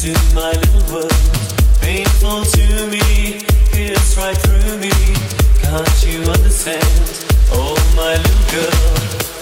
To my little world. Painful to me, right through me. Can't you understand? Oh, my little girl.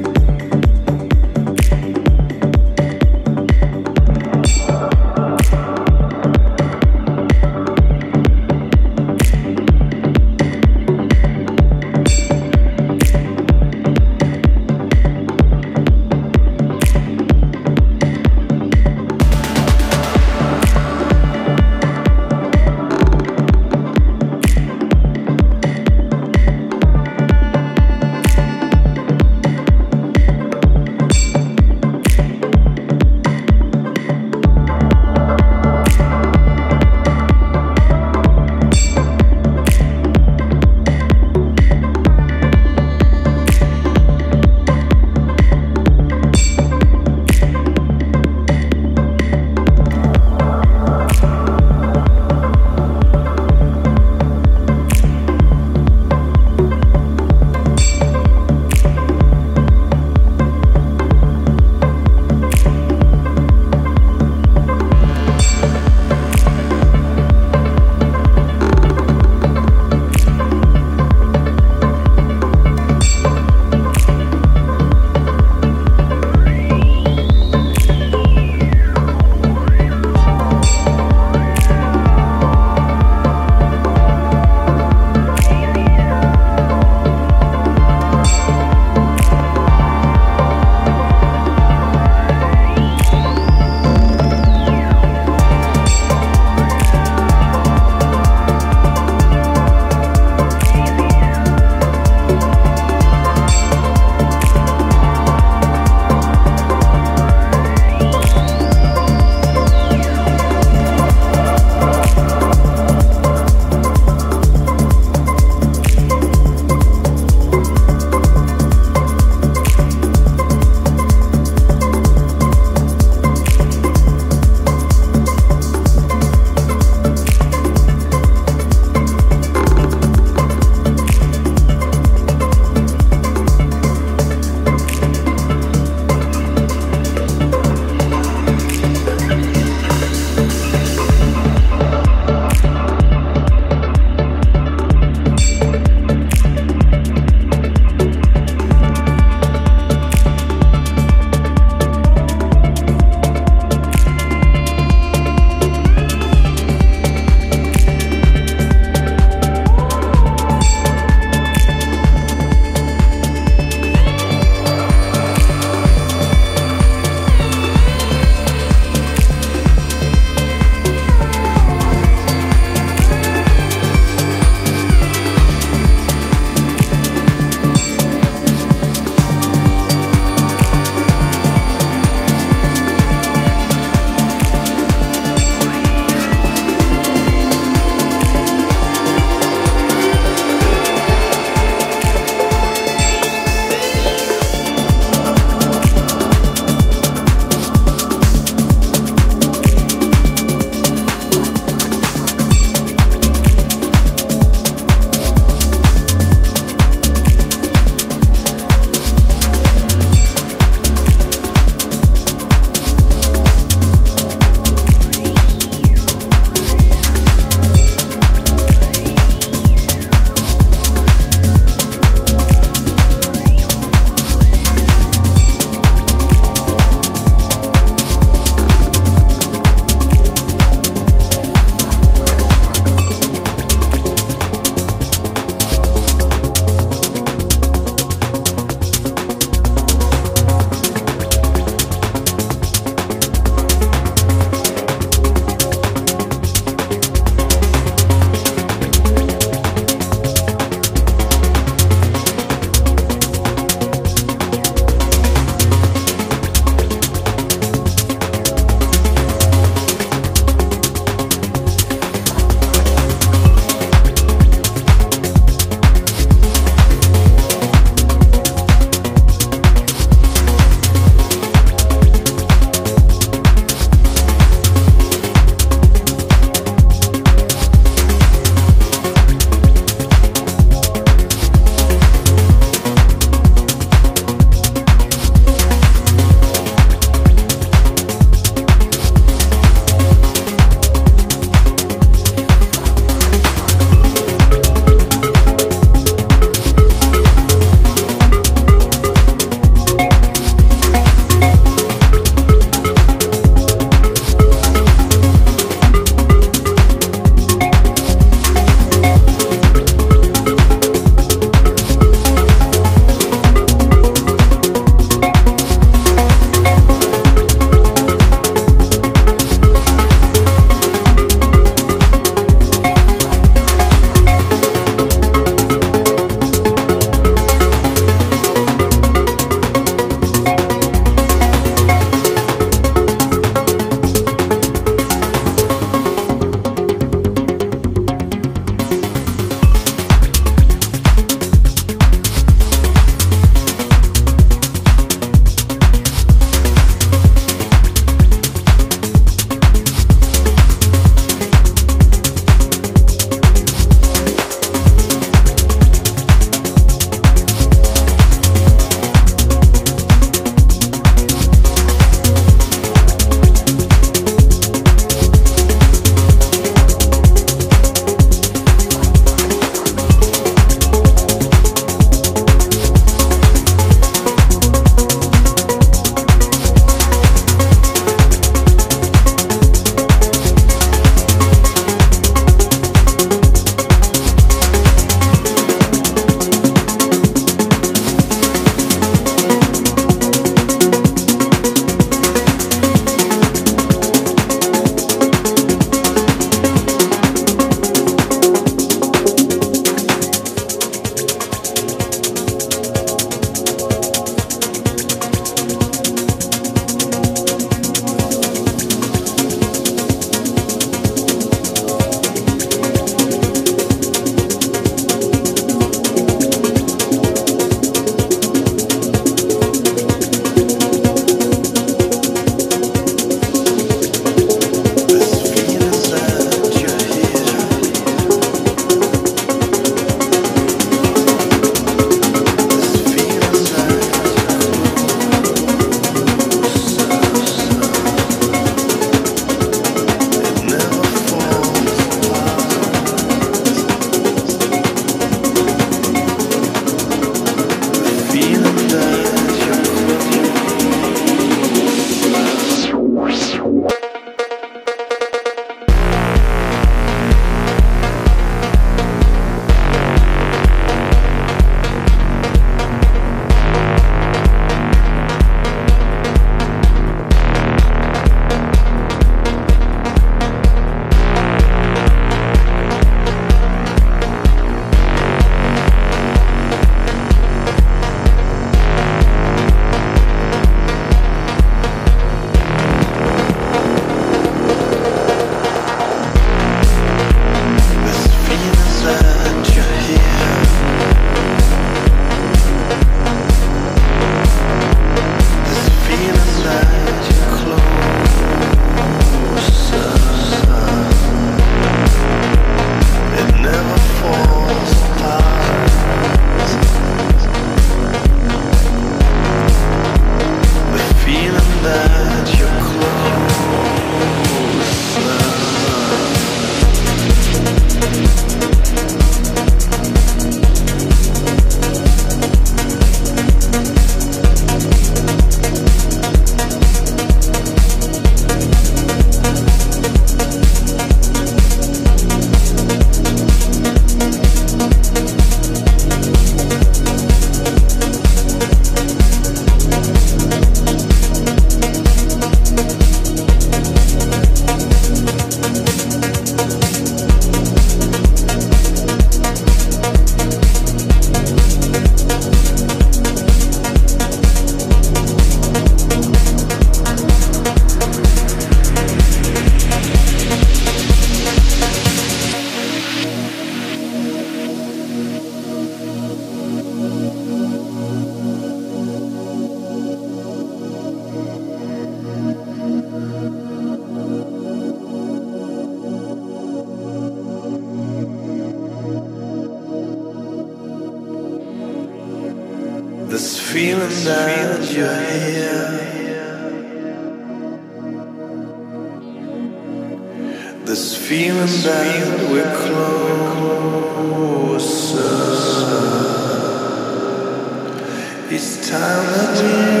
I